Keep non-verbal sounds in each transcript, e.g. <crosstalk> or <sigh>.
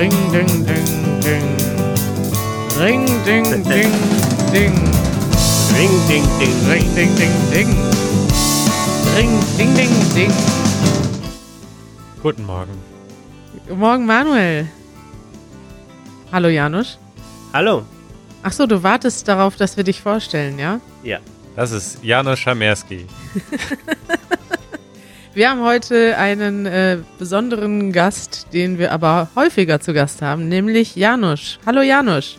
Ring, ding, ding, ding. Ring, ding, ding, ding. Ring, ding, ding. Ring, ding, ding, ding. Ring, ding, ding, ding. Guten Morgen. Guten Morgen, Manuel. Hallo, Janusz. Hallo. Ach so, du wartest darauf, dass wir dich vorstellen, ja? Ja. Das ist Janusz Schamerski. <laughs> Wir haben heute einen äh, besonderen Gast, den wir aber häufiger zu Gast haben, nämlich Janusz. Hallo, Janusz.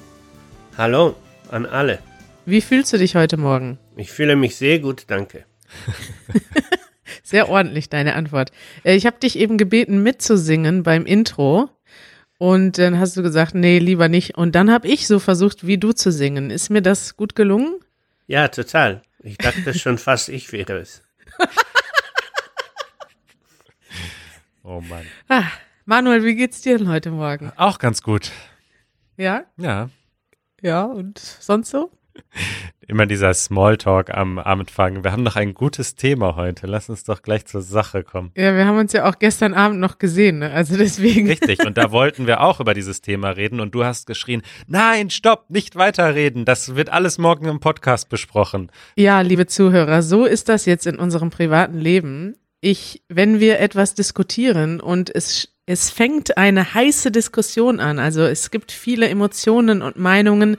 Hallo an alle. Wie fühlst du dich heute Morgen? Ich fühle mich sehr gut, danke. <laughs> Sehr ordentlich, deine Antwort. Äh, ich habe dich eben gebeten, mitzusingen beim Intro. Und dann hast du gesagt, nee, lieber nicht. Und dann habe ich so versucht, wie du zu singen. Ist mir das gut gelungen? Ja, total. Ich dachte schon fast, ich wäre es. <laughs> Oh Mann. Ah, Manuel, wie geht's dir denn heute Morgen? Auch ganz gut. Ja? Ja. Ja, und sonst so? Immer dieser Smalltalk am Anfang. Wir haben noch ein gutes Thema heute. Lass uns doch gleich zur Sache kommen. Ja, wir haben uns ja auch gestern Abend noch gesehen, ne? Also deswegen. Richtig. Und da wollten wir auch über dieses Thema reden. Und du hast geschrien, nein, stopp, nicht weiterreden. Das wird alles morgen im Podcast besprochen. Ja, liebe Zuhörer, so ist das jetzt in unserem privaten Leben. Ich, wenn wir etwas diskutieren und es, es fängt eine heiße Diskussion an, also es gibt viele Emotionen und Meinungen,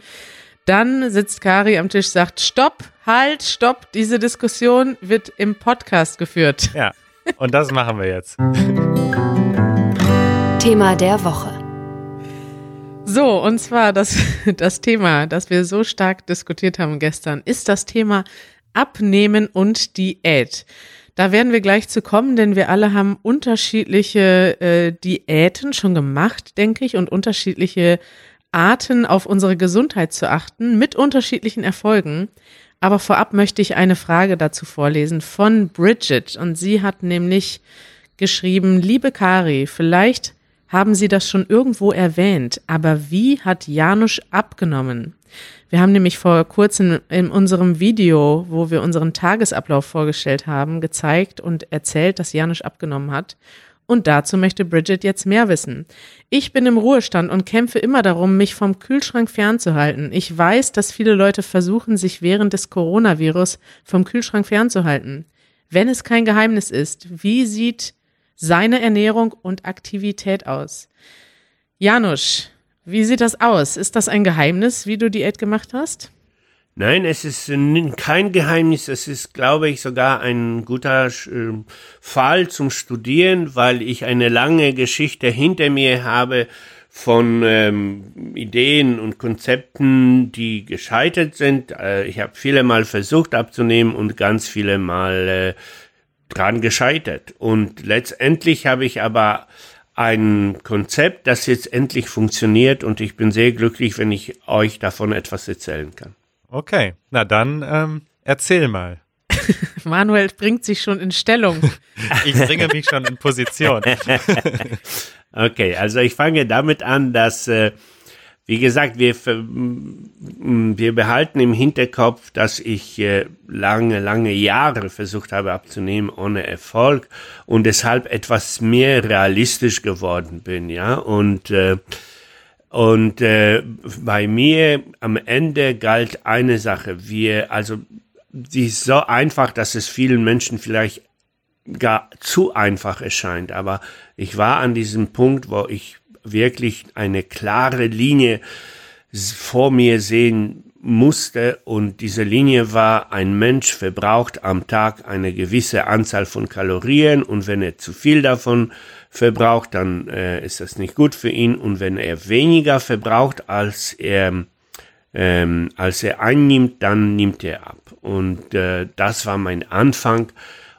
dann sitzt Kari am Tisch, sagt, stopp, halt, stopp, diese Diskussion wird im Podcast geführt. Ja. Und das machen wir jetzt. Thema der Woche. So, und zwar das, <laughs> das Thema, das wir so stark diskutiert haben gestern, ist das Thema Abnehmen und Diät. Da werden wir gleich zu kommen, denn wir alle haben unterschiedliche äh, Diäten schon gemacht, denke ich, und unterschiedliche Arten auf unsere Gesundheit zu achten, mit unterschiedlichen Erfolgen. Aber vorab möchte ich eine Frage dazu vorlesen von Bridget. Und sie hat nämlich geschrieben, liebe Kari, vielleicht haben Sie das schon irgendwo erwähnt, aber wie hat Janusz abgenommen? Wir haben nämlich vor kurzem in unserem Video, wo wir unseren Tagesablauf vorgestellt haben, gezeigt und erzählt, dass Janusz abgenommen hat. Und dazu möchte Bridget jetzt mehr wissen. Ich bin im Ruhestand und kämpfe immer darum, mich vom Kühlschrank fernzuhalten. Ich weiß, dass viele Leute versuchen, sich während des Coronavirus vom Kühlschrank fernzuhalten. Wenn es kein Geheimnis ist, wie sieht seine Ernährung und Aktivität aus? Janusz, wie sieht das aus? Ist das ein Geheimnis, wie du Diät gemacht hast? Nein, es ist n- kein Geheimnis. Es ist, glaube ich, sogar ein guter äh, Fall zum Studieren, weil ich eine lange Geschichte hinter mir habe von ähm, Ideen und Konzepten, die gescheitert sind. Äh, ich habe viele Mal versucht abzunehmen und ganz viele Mal äh, dran gescheitert. Und letztendlich habe ich aber ein Konzept, das jetzt endlich funktioniert und ich bin sehr glücklich, wenn ich euch davon etwas erzählen kann. Okay. Na dann, ähm, erzähl mal. <laughs> Manuel bringt sich schon in Stellung. <laughs> Ich bringe mich schon in Position. <laughs> Okay, also ich fange damit an, dass, äh, wie gesagt, wir, wir behalten im Hinterkopf, dass ich äh, lange, lange Jahre versucht habe abzunehmen ohne Erfolg und deshalb etwas mehr realistisch geworden bin, ja, und äh, und äh, bei mir am Ende galt eine Sache. Wir, also, die ist so einfach, dass es vielen Menschen vielleicht gar zu einfach erscheint. Aber ich war an diesem Punkt, wo ich wirklich eine klare Linie vor mir sehen musste und diese Linie war, ein Mensch verbraucht am Tag eine gewisse Anzahl von Kalorien und wenn er zu viel davon verbraucht, dann äh, ist das nicht gut für ihn und wenn er weniger verbraucht, als er ähm, als er einnimmt, dann nimmt er ab. Und äh, das war mein Anfang.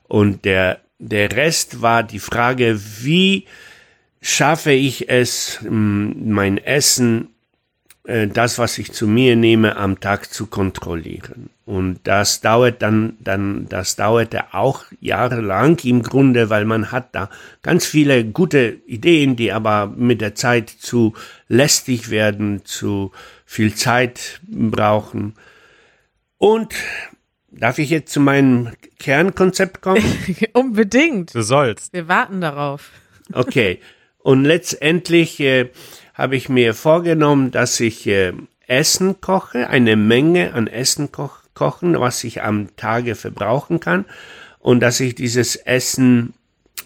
Und der, der Rest war die Frage, wie schaffe ich es, mh, mein Essen, äh, das, was ich zu mir nehme, am Tag zu kontrollieren. Und das dauert dann, dann, das dauerte auch jahrelang im Grunde, weil man hat da ganz viele gute Ideen, die aber mit der Zeit zu lästig werden, zu viel Zeit brauchen. Und darf ich jetzt zu meinem Kernkonzept kommen? <laughs> Unbedingt. Du sollst. Wir warten darauf. Okay. <laughs> Und letztendlich äh, habe ich mir vorgenommen, dass ich äh, Essen koche, eine Menge an Essen koch kochen, was ich am Tage verbrauchen kann. Und dass ich dieses Essen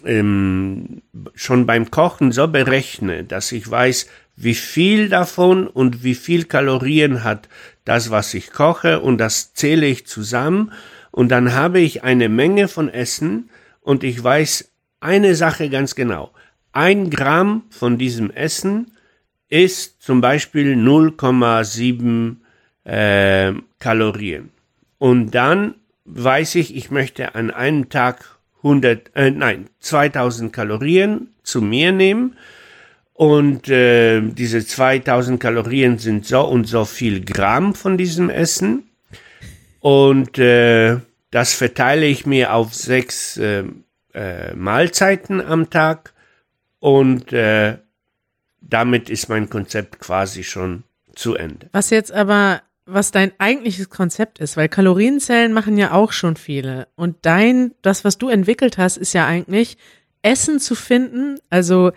ähm, schon beim Kochen so berechne, dass ich weiß, wie viel davon und wie viel Kalorien hat das, was ich koche und das zähle ich zusammen und dann habe ich eine Menge von Essen und ich weiß eine Sache ganz genau. Ein Gramm von diesem Essen ist zum Beispiel 0,7 äh, Kalorien. Und dann weiß ich, ich möchte an einem Tag 100, äh, nein, 2000 Kalorien zu mir nehmen. Und äh, diese 2000 Kalorien sind so und so viel Gramm von diesem Essen. Und äh, das verteile ich mir auf sechs äh, äh, Mahlzeiten am Tag. Und äh, damit ist mein Konzept quasi schon zu Ende. Was jetzt aber was dein eigentliches Konzept ist, weil Kalorienzellen machen ja auch schon viele. Und dein, das, was du entwickelt hast, ist ja eigentlich, Essen zu finden, also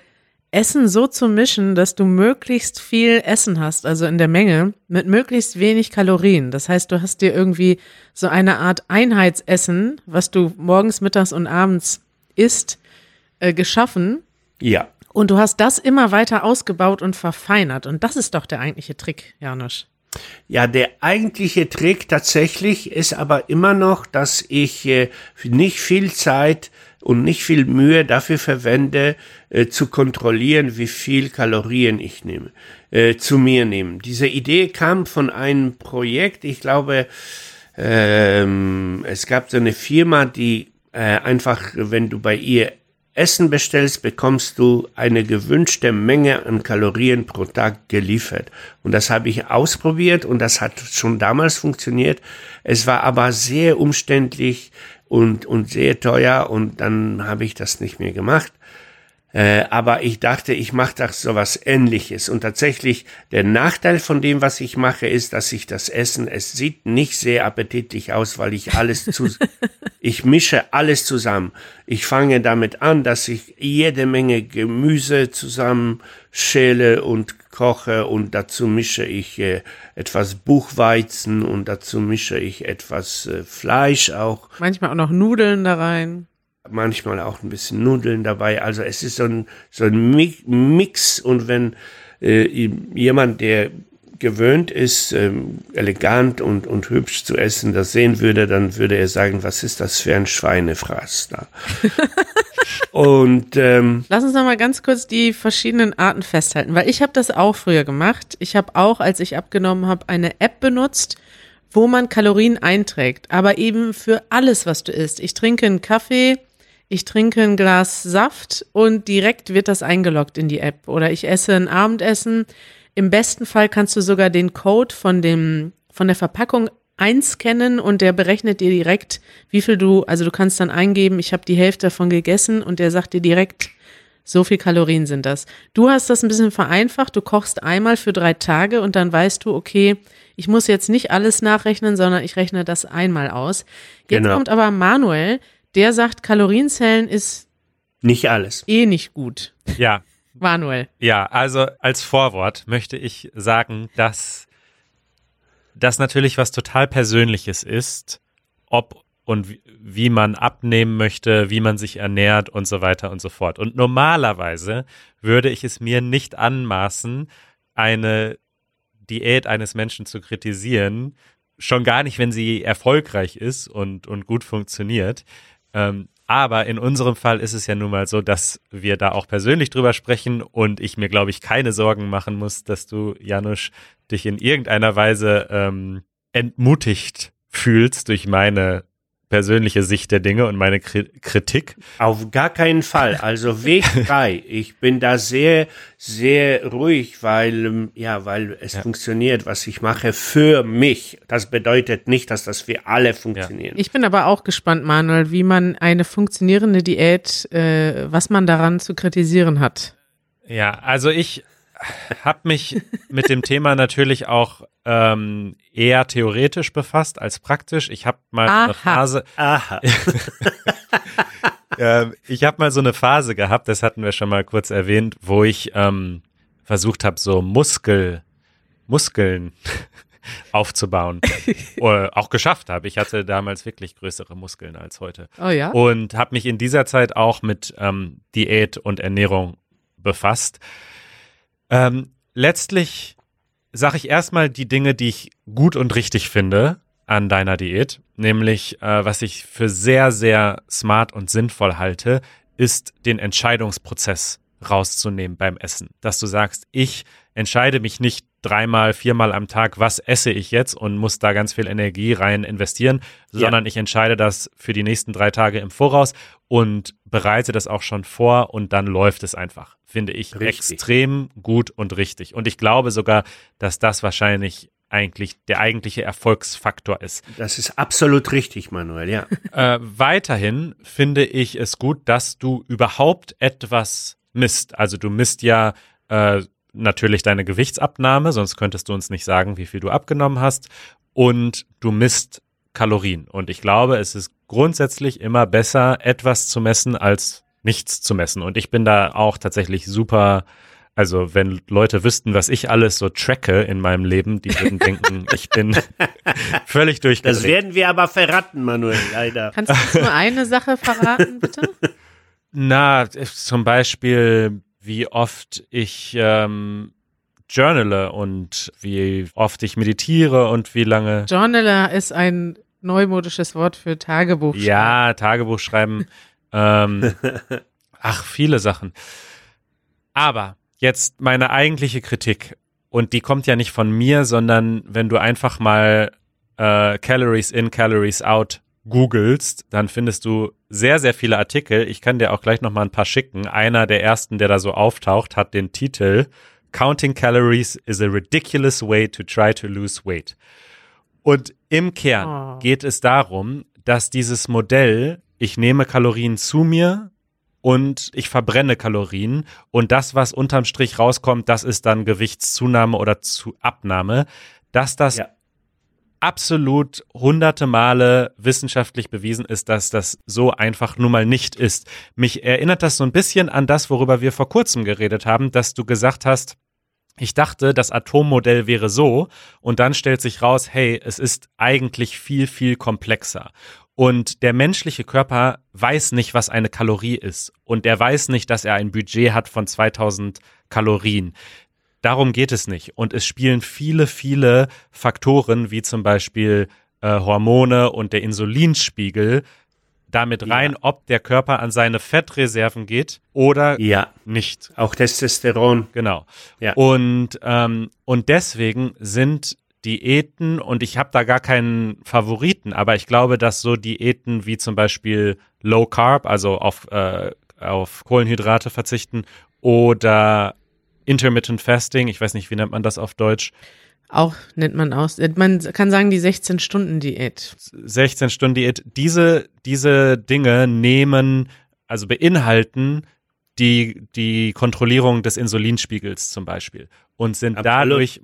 Essen so zu mischen, dass du möglichst viel Essen hast, also in der Menge, mit möglichst wenig Kalorien. Das heißt, du hast dir irgendwie so eine Art Einheitsessen, was du morgens, mittags und abends isst, äh, geschaffen. Ja. Und du hast das immer weiter ausgebaut und verfeinert. Und das ist doch der eigentliche Trick, Janusz. Ja, der eigentliche Trick tatsächlich ist aber immer noch, dass ich äh, nicht viel Zeit und nicht viel Mühe dafür verwende, äh, zu kontrollieren, wie viel Kalorien ich nehme, äh, zu mir nehme. Diese Idee kam von einem Projekt, ich glaube, ähm, es gab so eine Firma, die äh, einfach, wenn du bei ihr Essen bestellst, bekommst du eine gewünschte Menge an Kalorien pro Tag geliefert. Und das habe ich ausprobiert und das hat schon damals funktioniert. Es war aber sehr umständlich und, und sehr teuer und dann habe ich das nicht mehr gemacht. Äh, aber ich dachte, ich mache das so was Ähnliches. Und tatsächlich, der Nachteil von dem, was ich mache, ist, dass ich das Essen, es sieht nicht sehr appetitlich aus, weil ich alles zu, <laughs> ich mische alles zusammen. Ich fange damit an, dass ich jede Menge Gemüse zusammen schäle und koche und dazu mische ich äh, etwas Buchweizen und dazu mische ich etwas äh, Fleisch auch. Manchmal auch noch Nudeln da rein manchmal auch ein bisschen Nudeln dabei. Also es ist so ein, so ein Mix und wenn äh, jemand, der gewöhnt ist, ähm, elegant und, und hübsch zu essen, das sehen würde, dann würde er sagen, was ist das für ein Schweinefraß da? <laughs> und ähm, lass uns noch mal ganz kurz die verschiedenen Arten festhalten, weil ich habe das auch früher gemacht. Ich habe auch, als ich abgenommen habe, eine App benutzt, wo man Kalorien einträgt, aber eben für alles, was du isst. Ich trinke einen Kaffee, ich trinke ein Glas Saft und direkt wird das eingeloggt in die App. Oder ich esse ein Abendessen. Im besten Fall kannst du sogar den Code von dem, von der Verpackung einscannen und der berechnet dir direkt, wie viel du, also du kannst dann eingeben, ich habe die Hälfte davon gegessen und der sagt dir direkt, so viel Kalorien sind das. Du hast das ein bisschen vereinfacht, du kochst einmal für drei Tage und dann weißt du, okay, ich muss jetzt nicht alles nachrechnen, sondern ich rechne das einmal aus. Jetzt genau. kommt aber Manuel, der sagt, Kalorienzellen ist nicht alles. Eh nicht gut. Ja. Manuel. Ja, also als Vorwort möchte ich sagen, dass das natürlich was total Persönliches ist, ob und wie man abnehmen möchte, wie man sich ernährt und so weiter und so fort. Und normalerweise würde ich es mir nicht anmaßen, eine Diät eines Menschen zu kritisieren, schon gar nicht, wenn sie erfolgreich ist und, und gut funktioniert. Ähm, aber in unserem Fall ist es ja nun mal so, dass wir da auch persönlich drüber sprechen und ich mir, glaube ich, keine Sorgen machen muss, dass du, Janusz, dich in irgendeiner Weise ähm, entmutigt fühlst durch meine persönliche Sicht der Dinge und meine Kritik? Auf gar keinen Fall. Also Weg <laughs> frei. ich bin da sehr, sehr ruhig, weil, ähm, ja, weil es ja. funktioniert, was ich mache für mich. Das bedeutet nicht, dass das für alle funktioniert. Ja. Ich bin aber auch gespannt, Manuel, wie man eine funktionierende Diät, äh, was man daran zu kritisieren hat. Ja, also ich habe mich mit dem Thema natürlich auch ähm, eher theoretisch befasst als praktisch. Ich habe mal Aha. eine Phase. Aha. <laughs> ähm, ich habe mal so eine Phase gehabt, das hatten wir schon mal kurz erwähnt, wo ich ähm, versucht habe, so Muskel, Muskeln <laughs> aufzubauen. <laughs> Oder auch geschafft habe. Ich hatte damals wirklich größere Muskeln als heute. Oh ja. Und habe mich in dieser Zeit auch mit ähm, Diät und Ernährung befasst. Ähm, letztlich sage ich erstmal die Dinge, die ich gut und richtig finde an deiner Diät, nämlich äh, was ich für sehr, sehr smart und sinnvoll halte, ist den Entscheidungsprozess rauszunehmen beim Essen. Dass du sagst, ich entscheide mich nicht dreimal, viermal am Tag, was esse ich jetzt und muss da ganz viel Energie rein investieren, sondern ja. ich entscheide das für die nächsten drei Tage im Voraus und bereite das auch schon vor und dann läuft es einfach. Finde ich richtig. extrem gut und richtig. Und ich glaube sogar, dass das wahrscheinlich eigentlich der eigentliche Erfolgsfaktor ist. Das ist absolut richtig, Manuel, ja. <laughs> äh, weiterhin finde ich es gut, dass du überhaupt etwas misst. Also du misst ja äh, natürlich deine Gewichtsabnahme, sonst könntest du uns nicht sagen, wie viel du abgenommen hast. Und du misst Kalorien. Und ich glaube, es ist grundsätzlich immer besser, etwas zu messen, als nichts zu messen. Und ich bin da auch tatsächlich super, also wenn Leute wüssten, was ich alles so tracke in meinem Leben, die würden <laughs> denken, ich bin <laughs> völlig durchgedreht. Das werden wir aber verraten, Manuel, leider. Kannst du nur eine Sache verraten, bitte? Na, zum Beispiel wie oft ich ähm, journale und wie oft ich meditiere und wie lange. Journaler ist ein neumodisches Wort für Tagebuch. Ja, Tagebuch schreiben. ähm, <laughs> ach, viele Sachen. Aber jetzt meine eigentliche Kritik. Und die kommt ja nicht von mir, sondern wenn du einfach mal äh, Calories in, Calories out googelst, dann findest du sehr, sehr viele Artikel. Ich kann dir auch gleich noch mal ein paar schicken. Einer der ersten, der da so auftaucht, hat den Titel Counting Calories is a ridiculous way to try to lose weight. Und im Kern oh. geht es darum, dass dieses Modell, ich nehme Kalorien zu mir und ich verbrenne Kalorien und das, was unterm Strich rauskommt, das ist dann Gewichtszunahme oder zu Abnahme, dass das ja absolut hunderte Male wissenschaftlich bewiesen ist, dass das so einfach nun mal nicht ist. Mich erinnert das so ein bisschen an das, worüber wir vor kurzem geredet haben, dass du gesagt hast, ich dachte, das Atommodell wäre so und dann stellt sich raus, hey, es ist eigentlich viel, viel komplexer. Und der menschliche Körper weiß nicht, was eine Kalorie ist. Und er weiß nicht, dass er ein Budget hat von 2000 Kalorien. Darum geht es nicht. Und es spielen viele, viele Faktoren, wie zum Beispiel äh, Hormone und der Insulinspiegel, damit rein, ja. ob der Körper an seine Fettreserven geht oder ja. nicht. Auch Testosteron. Genau. Ja. Und, ähm, und deswegen sind Diäten, und ich habe da gar keinen Favoriten, aber ich glaube, dass so Diäten wie zum Beispiel Low Carb, also auf, äh, auf Kohlenhydrate verzichten, oder Intermittent Fasting, ich weiß nicht, wie nennt man das auf Deutsch? Auch nennt man aus. Man kann sagen, die 16-Stunden-Diät. 16-Stunden-Diät. Diese, diese Dinge nehmen, also beinhalten die, die Kontrollierung des Insulinspiegels zum Beispiel und sind Absolut. dadurch,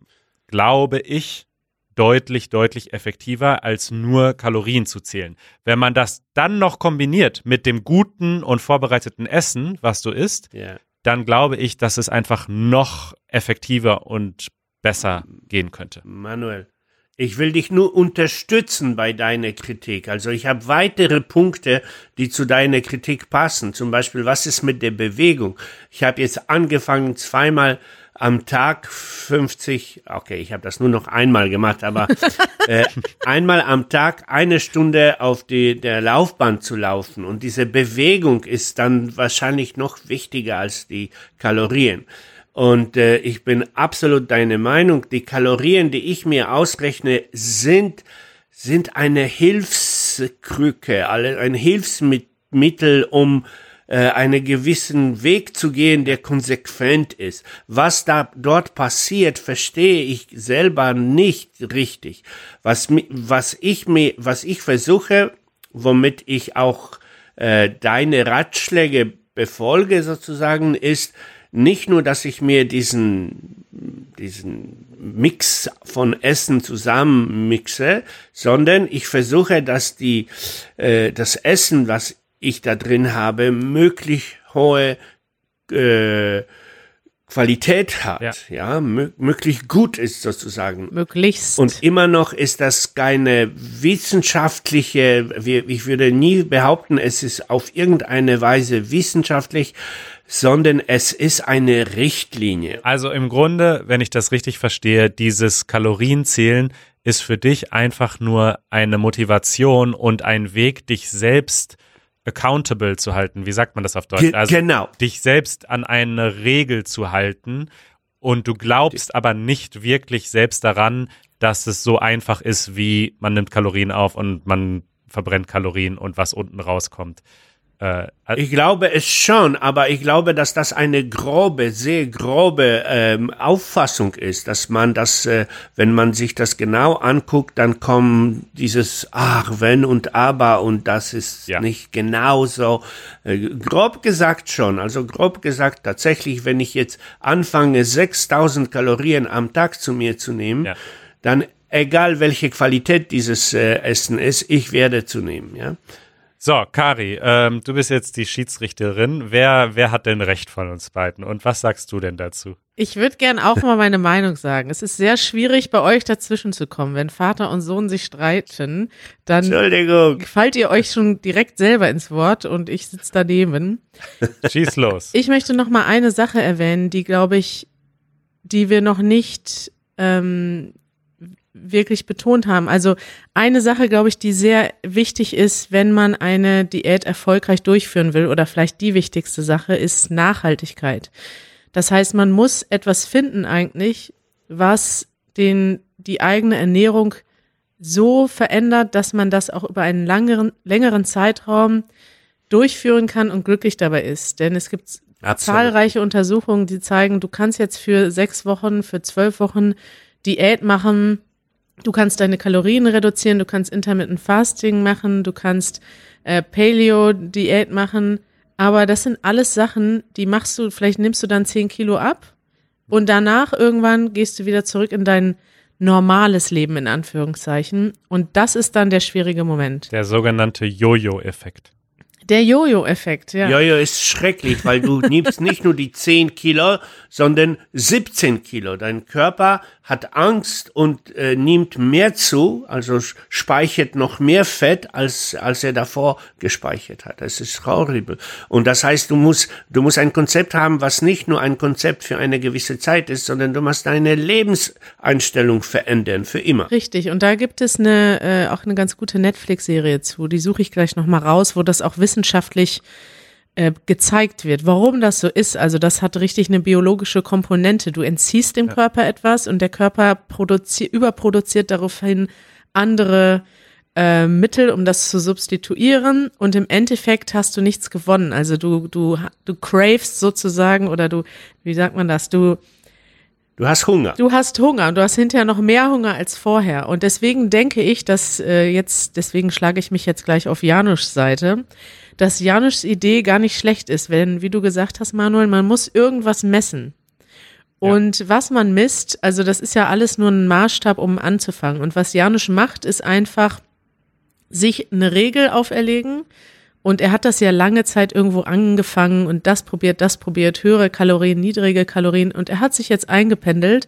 glaube ich, deutlich, deutlich effektiver, als nur Kalorien zu zählen. Wenn man das dann noch kombiniert mit dem guten und vorbereiteten Essen, was du isst, yeah dann glaube ich, dass es einfach noch effektiver und besser gehen könnte. Manuel, ich will dich nur unterstützen bei deiner Kritik. Also ich habe weitere Punkte, die zu deiner Kritik passen. Zum Beispiel, was ist mit der Bewegung? Ich habe jetzt angefangen, zweimal am Tag 50, okay, ich habe das nur noch einmal gemacht, aber <laughs> äh, einmal am Tag eine Stunde auf die, der Laufbahn zu laufen. Und diese Bewegung ist dann wahrscheinlich noch wichtiger als die Kalorien. Und äh, ich bin absolut deine Meinung. Die Kalorien, die ich mir ausrechne, sind, sind eine Hilfskrücke, ein Hilfsmittel, um äh, einen gewissen Weg zu gehen, der konsequent ist. Was da dort passiert, verstehe ich selber nicht richtig. Was, was ich mir, was ich versuche, womit ich auch äh, deine Ratschläge befolge sozusagen, ist nicht nur, dass ich mir diesen diesen Mix von Essen zusammen mixe, sondern ich versuche, dass die äh, das Essen, was ich da drin habe, möglich hohe äh, Qualität hat, ja, ja möglich gut ist sozusagen. Möglichst. Und immer noch ist das keine wissenschaftliche, ich würde nie behaupten, es ist auf irgendeine Weise wissenschaftlich, sondern es ist eine Richtlinie. Also im Grunde, wenn ich das richtig verstehe, dieses Kalorienzählen ist für dich einfach nur eine Motivation und ein Weg, dich selbst accountable zu halten. Wie sagt man das auf Deutsch? Ge also genau. dich selbst an eine Regel zu halten und du glaubst aber nicht wirklich selbst daran, dass es so einfach ist, wie man nimmt Kalorien auf und man verbrennt Kalorien und was unten rauskommt. Äh, ich glaube es schon, aber ich glaube, dass das eine grobe, sehr grobe ähm, Auffassung ist, dass man das, äh, wenn man sich das genau anguckt, dann kommt dieses Ach, wenn und aber und das ist ja. nicht genau so. Äh, grob gesagt schon, also grob gesagt tatsächlich, wenn ich jetzt anfange, 6000 Kalorien am Tag zu mir zu nehmen, ja. dann egal welche Qualität dieses äh, Essen ist, ich werde zunehmen, ja. So, Kari, ähm, du bist jetzt die Schiedsrichterin. Wer, wer hat denn recht von uns beiden? Und was sagst du denn dazu? Ich würde gern auch mal meine Meinung sagen. Es ist sehr schwierig, bei euch dazwischen zu kommen. Wenn Vater und Sohn sich streiten, dann fallt ihr euch schon direkt selber ins Wort und ich sitze daneben. <laughs> Schieß los. Ich möchte noch mal eine Sache erwähnen, die, glaube ich, die wir noch nicht ähm, wirklich betont haben. Also eine Sache, glaube ich, die sehr wichtig ist, wenn man eine Diät erfolgreich durchführen will oder vielleicht die wichtigste Sache ist Nachhaltigkeit. Das heißt, man muss etwas finden eigentlich, was den, die eigene Ernährung so verändert, dass man das auch über einen langeren, längeren Zeitraum durchführen kann und glücklich dabei ist. Denn es gibt Absolut. zahlreiche Untersuchungen, die zeigen, du kannst jetzt für sechs Wochen, für zwölf Wochen Diät machen, Du kannst deine Kalorien reduzieren, du kannst Intermittent Fasting machen, du kannst äh, Paleo-Diät machen. Aber das sind alles Sachen, die machst du, vielleicht nimmst du dann 10 Kilo ab und danach irgendwann gehst du wieder zurück in dein normales Leben in Anführungszeichen. Und das ist dann der schwierige Moment. Der sogenannte Jojo-Effekt. Der Jojo-Effekt, ja. Jojo ist schrecklich, weil du <laughs> nimmst nicht nur die 10 Kilo, sondern 17 Kilo. Dein Körper hat Angst und äh, nimmt mehr zu, also speichert noch mehr Fett, als, als er davor gespeichert hat. Das ist horrible. Und das heißt, du musst, du musst ein Konzept haben, was nicht nur ein Konzept für eine gewisse Zeit ist, sondern du musst deine Lebenseinstellung verändern, für immer. Richtig. Und da gibt es eine, äh, auch eine ganz gute Netflix-Serie zu. Die suche ich gleich nochmal raus, wo das auch wissenschaftlich äh, gezeigt wird. Warum das so ist, also das hat richtig eine biologische Komponente. Du entziehst dem ja. Körper etwas und der Körper produziert, überproduziert daraufhin andere äh, Mittel, um das zu substituieren und im Endeffekt hast du nichts gewonnen. Also du, du, du cravest sozusagen oder du, wie sagt man das, du Du hast Hunger. Du hast Hunger und du hast hinterher noch mehr Hunger als vorher. Und deswegen denke ich, dass äh, jetzt, deswegen schlage ich mich jetzt gleich auf Janusz Seite, dass Janusz Idee gar nicht schlecht ist, wenn, wie du gesagt hast, Manuel, man muss irgendwas messen. Und ja. was man misst, also das ist ja alles nur ein Maßstab, um anzufangen. Und was Janusz macht, ist einfach sich eine Regel auferlegen. Und er hat das ja lange Zeit irgendwo angefangen und das probiert, das probiert, höhere Kalorien, niedrige Kalorien. Und er hat sich jetzt eingependelt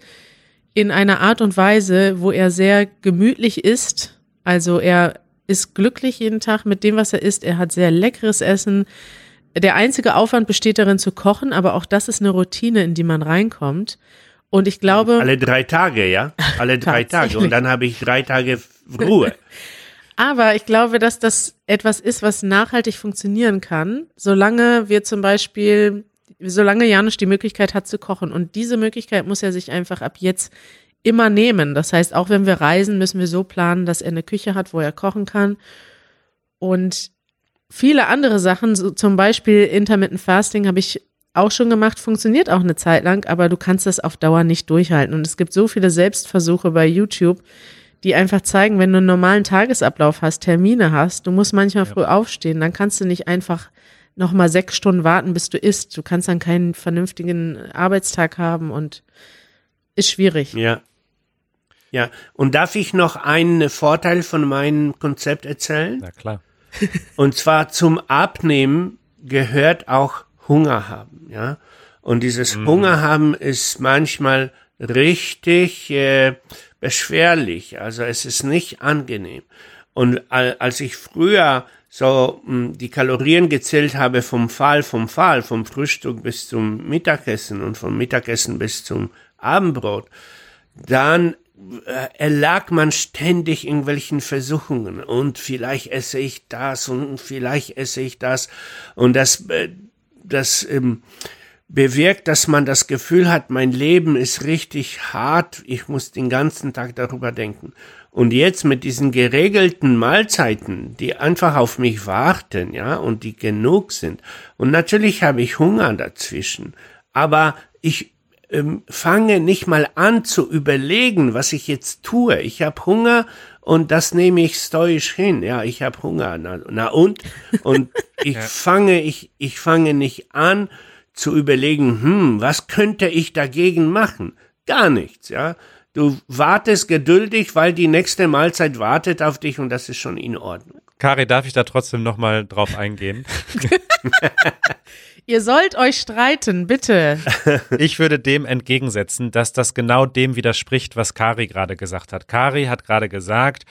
in einer Art und Weise, wo er sehr gemütlich ist. Also er ist glücklich jeden Tag mit dem, was er isst. Er hat sehr leckeres Essen. Der einzige Aufwand besteht darin zu kochen, aber auch das ist eine Routine, in die man reinkommt. Und ich glaube. Alle drei Tage, ja? Alle <laughs> drei Tage. Und dann habe ich drei Tage Ruhe. <laughs> aber ich glaube, dass das etwas ist, was nachhaltig funktionieren kann, solange wir zum Beispiel, solange Janusz die Möglichkeit hat zu kochen. Und diese Möglichkeit muss er sich einfach ab jetzt immer nehmen. Das heißt, auch wenn wir reisen, müssen wir so planen, dass er eine Küche hat, wo er kochen kann. Und viele andere Sachen, so zum Beispiel Intermittent Fasting, habe ich auch schon gemacht, funktioniert auch eine Zeit lang, aber du kannst das auf Dauer nicht durchhalten. Und es gibt so viele Selbstversuche bei YouTube, die einfach zeigen, wenn du einen normalen Tagesablauf hast, Termine hast, du musst manchmal ja. früh aufstehen, dann kannst du nicht einfach nochmal sechs Stunden warten, bis du isst. Du kannst dann keinen vernünftigen Arbeitstag haben und ist schwierig. Ja. Ja, und darf ich noch einen Vorteil von meinem Konzept erzählen? Na klar. <laughs> Und zwar zum Abnehmen gehört auch Hunger haben, ja. Und dieses mhm. Hunger haben ist manchmal richtig äh, beschwerlich. Also es ist nicht angenehm. Und als ich früher so hm, die Kalorien gezählt habe vom Fall, vom Fall, vom Frühstück bis zum Mittagessen und vom Mittagessen bis zum Abendbrot, dann äh, erlag man ständig irgendwelchen Versuchungen und vielleicht esse ich das und vielleicht esse ich das und das, äh, das ähm, bewirkt, dass man das Gefühl hat, mein Leben ist richtig hart, ich muss den ganzen Tag darüber denken. Und jetzt mit diesen geregelten Mahlzeiten, die einfach auf mich warten, ja, und die genug sind. Und natürlich habe ich Hunger dazwischen, aber ich ähm, fange nicht mal an zu überlegen, was ich jetzt tue. Ich habe Hunger und das nehme ich stoisch hin. Ja, ich habe Hunger. Na, na und? Und <laughs> ich ja. fange, ich, ich fange nicht an, zu überlegen, hm, was könnte ich dagegen machen? Gar nichts, ja. Du wartest geduldig, weil die nächste Mahlzeit wartet auf dich und das ist schon in Ordnung. Kari, darf ich da trotzdem nochmal drauf eingehen? <laughs> <laughs> Ihr sollt euch streiten, bitte. <laughs> Ich würde dem entgegensetzen, dass das genau dem widerspricht, was Kari gerade gesagt hat. Kari hat gerade gesagt,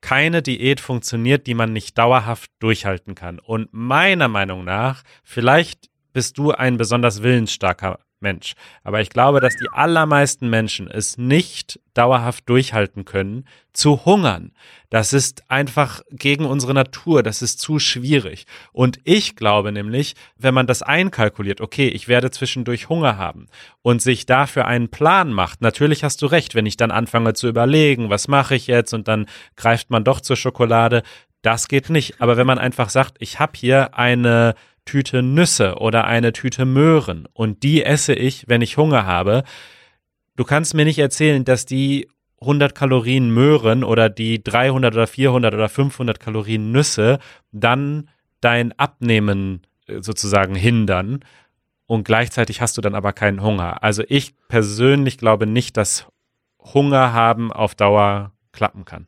keine Diät funktioniert, die man nicht dauerhaft durchhalten kann. Und meiner Meinung nach, vielleicht bist du ein besonders willensstarker Mensch. Aber ich glaube, dass die allermeisten Menschen es nicht dauerhaft durchhalten können, zu hungern. Das ist einfach gegen unsere Natur. Das ist zu schwierig. Und ich glaube nämlich, wenn man das einkalkuliert, okay, ich werde zwischendurch Hunger haben und sich dafür einen Plan macht, natürlich hast du recht, wenn ich dann anfange zu überlegen, was mache ich jetzt und dann greift man doch zur Schokolade, das geht nicht. Aber wenn man einfach sagt, ich habe hier eine Tüte Nüsse oder eine Tüte Möhren und die esse ich, wenn ich Hunger habe. Du kannst mir nicht erzählen, dass die 100 Kalorien Möhren oder die 300 oder 400 oder 500 Kalorien Nüsse dann dein Abnehmen äh, sozusagen hindern und gleichzeitig hast du dann aber keinen Hunger. Also ich persönlich glaube nicht, dass Hunger haben auf Dauer klappen kann.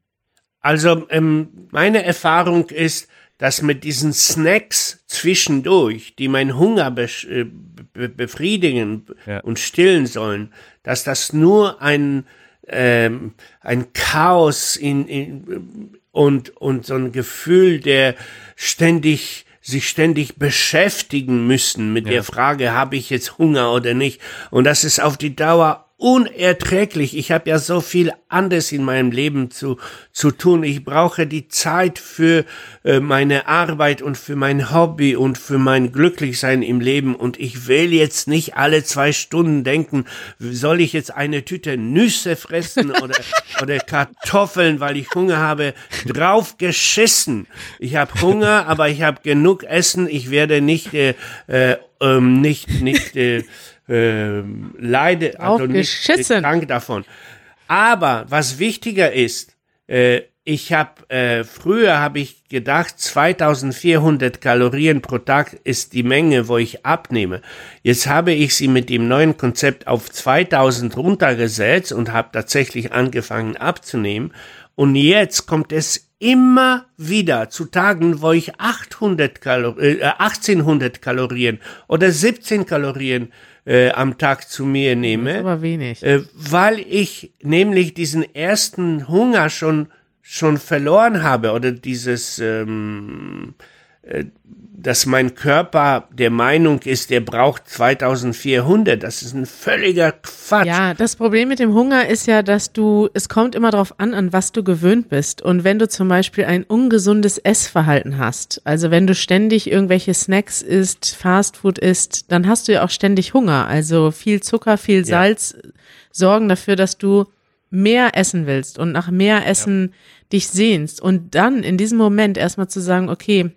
Also ähm, meine Erfahrung ist, dass mit diesen Snacks zwischendurch, die mein Hunger be äh, be befriedigen ja. und stillen sollen, dass das nur ein, ähm, ein Chaos in, in, und, und so ein Gefühl der ständig sich ständig beschäftigen müssen mit ja. der Frage, habe ich jetzt Hunger oder nicht. Und das ist auf die Dauer unerträglich. Ich habe ja so viel anderes in meinem Leben zu, zu tun. Ich brauche die Zeit für äh, meine Arbeit und für mein Hobby und für mein Glücklichsein im Leben. Und ich will jetzt nicht alle zwei Stunden denken, soll ich jetzt eine Tüte Nüsse fressen oder, <laughs> oder Kartoffeln, weil ich Hunger habe. Drauf geschissen. Ich habe Hunger, aber ich habe genug Essen. Ich werde nicht, äh, äh, ähm, nicht, nicht, äh, äh, leide, also nicht krank davon. Aber was wichtiger ist, äh, ich habe äh, früher habe ich gedacht, 2400 Kalorien pro Tag ist die Menge, wo ich abnehme. Jetzt habe ich sie mit dem neuen Konzept auf 2000 runtergesetzt und habe tatsächlich angefangen abzunehmen. Und jetzt kommt es immer wieder zu Tagen, wo ich 800 Kalor äh, 1800 Kalorien oder 17 Kalorien äh, am Tag zu mir nehme. aber wenig. Äh, weil ich nämlich diesen ersten Hunger schon, schon verloren habe oder dieses, ähm, äh, dass mein Körper der Meinung ist, der braucht 2400. Das ist ein völliger Quatsch. Ja, das Problem mit dem Hunger ist ja, dass du, es kommt immer darauf an, an was du gewöhnt bist. Und wenn du zum Beispiel ein ungesundes Essverhalten hast, also wenn du ständig irgendwelche Snacks isst, Fastfood isst, dann hast du ja auch ständig Hunger. Also viel Zucker, viel Salz ja. sorgen dafür, dass du mehr essen willst und nach mehr Essen ja. dich sehnst. Und dann in diesem Moment erstmal zu sagen, okay,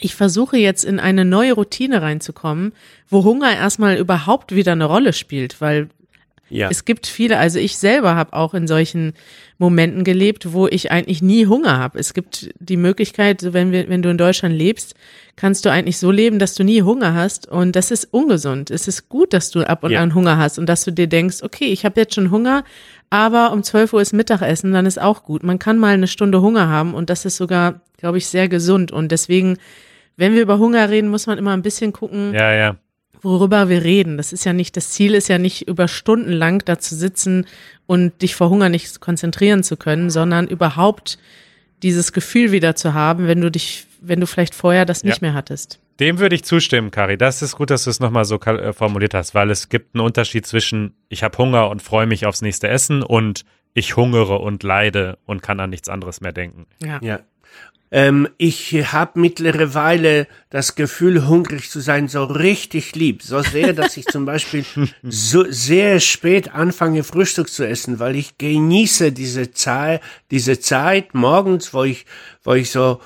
ich versuche jetzt in eine neue Routine reinzukommen, wo Hunger erstmal überhaupt wieder eine Rolle spielt, weil ja. es gibt viele, also ich selber habe auch in solchen Momenten gelebt, wo ich eigentlich nie Hunger habe. Es gibt die Möglichkeit, wenn wir, wenn du in Deutschland lebst, kannst du eigentlich so leben, dass du nie Hunger hast und das ist ungesund. Es ist gut, dass du ab und ja. an Hunger hast und dass du dir denkst, okay, ich habe jetzt schon Hunger, aber um 12 Uhr ist Mittagessen, dann ist auch gut. Man kann mal eine Stunde Hunger haben und das ist sogar, glaube ich, sehr gesund. Und deswegen, wenn wir über Hunger reden, muss man immer ein bisschen gucken, Ja, ja. worüber wir reden. Das ist ja nicht, das Ziel ist ja nicht über Stunden lang da zu sitzen und dich vor Hunger nicht konzentrieren zu können, sondern überhaupt dieses Gefühl wieder zu haben, wenn du dich, wenn du vielleicht vorher das nicht Ja. mehr hattest. Dem würde ich zustimmen, Kari. Das ist gut, dass du es nochmal so äh, formuliert hast, weil es gibt einen Unterschied zwischen ich habe Hunger und freue mich aufs nächste Essen und ich hungere und leide und kann an nichts anderes mehr denken. Ja. Ja. Ähm, ich habe mittlerweile das Gefühl, hungrig zu sein, so richtig lieb. So sehr, dass ich zum Beispiel <laughs> so sehr spät anfange, Frühstück zu essen, weil ich genieße diese Zeit, diese Zeit morgens, wo ich, wo ich so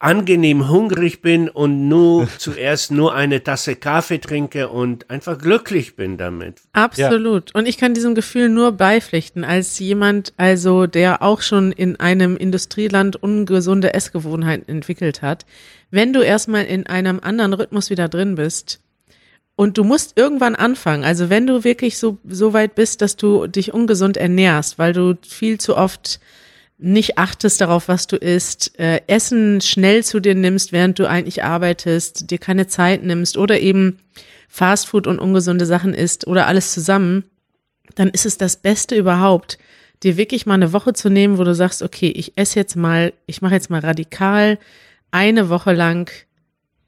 angenehm hungrig bin und nur <laughs> zuerst nur eine Tasse Kaffee trinke und einfach glücklich bin damit. Absolut. Und ich kann diesem Gefühl nur beipflichten, als jemand, also der auch schon in einem Industrieland ungesunde Essgewohnheiten entwickelt hat. Wenn du erstmal in einem anderen Rhythmus wieder drin bist und du musst irgendwann anfangen, also wenn du wirklich so, so weit bist, dass du dich ungesund ernährst, weil du viel zu oft nicht achtest darauf, was du isst, äh, Essen schnell zu dir nimmst, während du eigentlich arbeitest, dir keine Zeit nimmst oder eben Fastfood und ungesunde Sachen isst oder alles zusammen, dann ist es das Beste überhaupt, dir wirklich mal eine Woche zu nehmen, wo du sagst, okay, ich esse jetzt mal, ich mache jetzt mal radikal eine Woche lang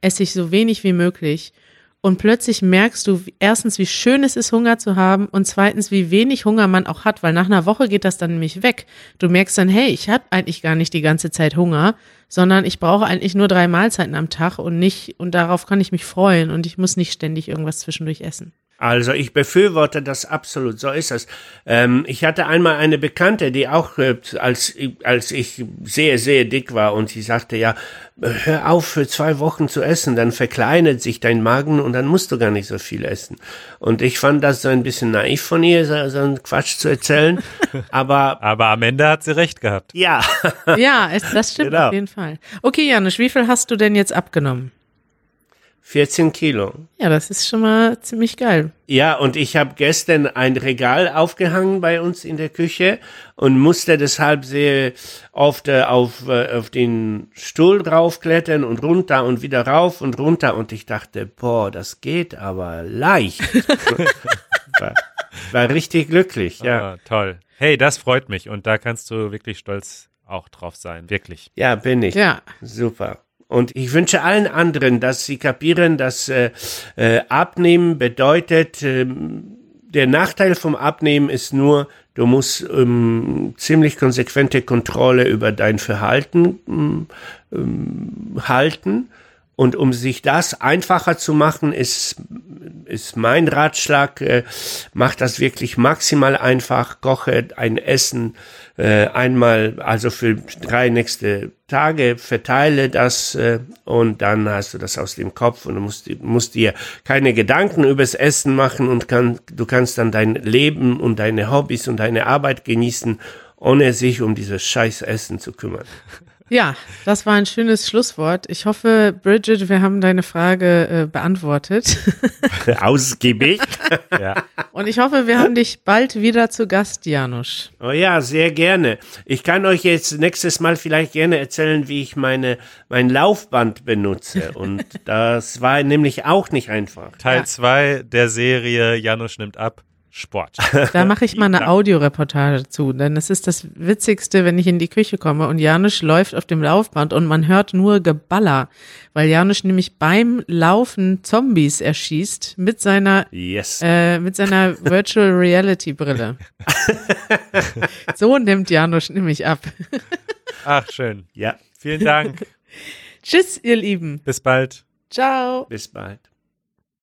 esse ich so wenig wie möglich und plötzlich merkst du erstens, wie schön es ist, Hunger zu haben und zweitens, wie wenig Hunger man auch hat, weil nach einer Woche geht das dann nämlich weg. Du merkst dann, hey, ich habe eigentlich gar nicht die ganze Zeit Hunger, sondern ich brauche eigentlich nur drei Mahlzeiten am Tag und nicht, und darauf kann ich mich freuen und ich muss nicht ständig irgendwas zwischendurch essen. Also ich befürworte das absolut, so ist es. Ähm, ich hatte einmal eine Bekannte, die auch, äh, als, als ich sehr, sehr dick war und sie sagte, ja, hör auf für zwei Wochen zu essen, dann verkleinert sich dein Magen und dann musst du gar nicht so viel essen. Und ich fand das so ein bisschen naiv von ihr, so, so einen Quatsch zu erzählen, <laughs> aber Aber am Ende hat sie recht gehabt. ja, Ja, es, das stimmt Genau. auf jeden Fall. Okay, Janusz, wie viel hast du denn jetzt abgenommen? 14 Kilo. Ja, das ist schon mal ziemlich geil. Ja, und ich habe gestern ein Regal aufgehangen bei uns in der Küche und musste deshalb sehr oft äh, auf, äh, auf den Stuhl draufklettern und runter und wieder rauf und runter. Und ich dachte, boah, das geht aber leicht. <laughs> war, war richtig glücklich, ja. Ah, toll. Hey, das freut mich und da kannst du wirklich stolz auch drauf sein. Wirklich. Ja, bin ich. Ja, Super. Und ich wünsche allen anderen, dass sie kapieren, dass äh, äh, Abnehmen bedeutet, ähm, der Nachteil vom Abnehmen ist nur, du musst ähm, ziemlich konsequente Kontrolle über dein Verhalten ähm, ähm, halten. Und um sich das einfacher zu machen, ist, ist mein Ratschlag, äh, mach das wirklich maximal einfach, koche ein Essen äh, einmal, also für drei nächste Tage, verteile das äh, und dann hast du das aus dem Kopf und du musst, musst dir keine Gedanken übers Essen machen und kann, du kannst dann dein Leben und deine Hobbys und deine Arbeit genießen, ohne sich um dieses scheiß Essen zu kümmern. Ja, das war ein schönes Schlusswort. Ich hoffe, Bridget, wir haben deine Frage äh, beantwortet. <laughs> Ausgiebig. <laughs> Ja. Und ich hoffe, wir haben dich bald wieder zu Gast, Janusz. Oh ja, sehr gerne. Ich kann euch jetzt nächstes Mal vielleicht gerne erzählen, wie ich meine, mein Laufband benutze. <laughs> Und das war nämlich auch nicht einfach. Teil Ja. 2 der Serie Janusz nimmt ab. Sport. <laughs> Da mache ich mal eine Audioreportage zu, denn es ist das Witzigste, wenn ich in die Küche komme und Janusz läuft auf dem Laufband und man hört nur Geballer, weil Janusz nämlich beim Laufen Zombies erschießt mit seiner Yes. äh, mit seiner Virtual Reality Brille. <laughs> so nimmt Janusz nämlich ab. Ach, schön. Ja, Vielen Dank. <laughs> Tschüss, ihr Lieben. Bis bald. Ciao. bis bald.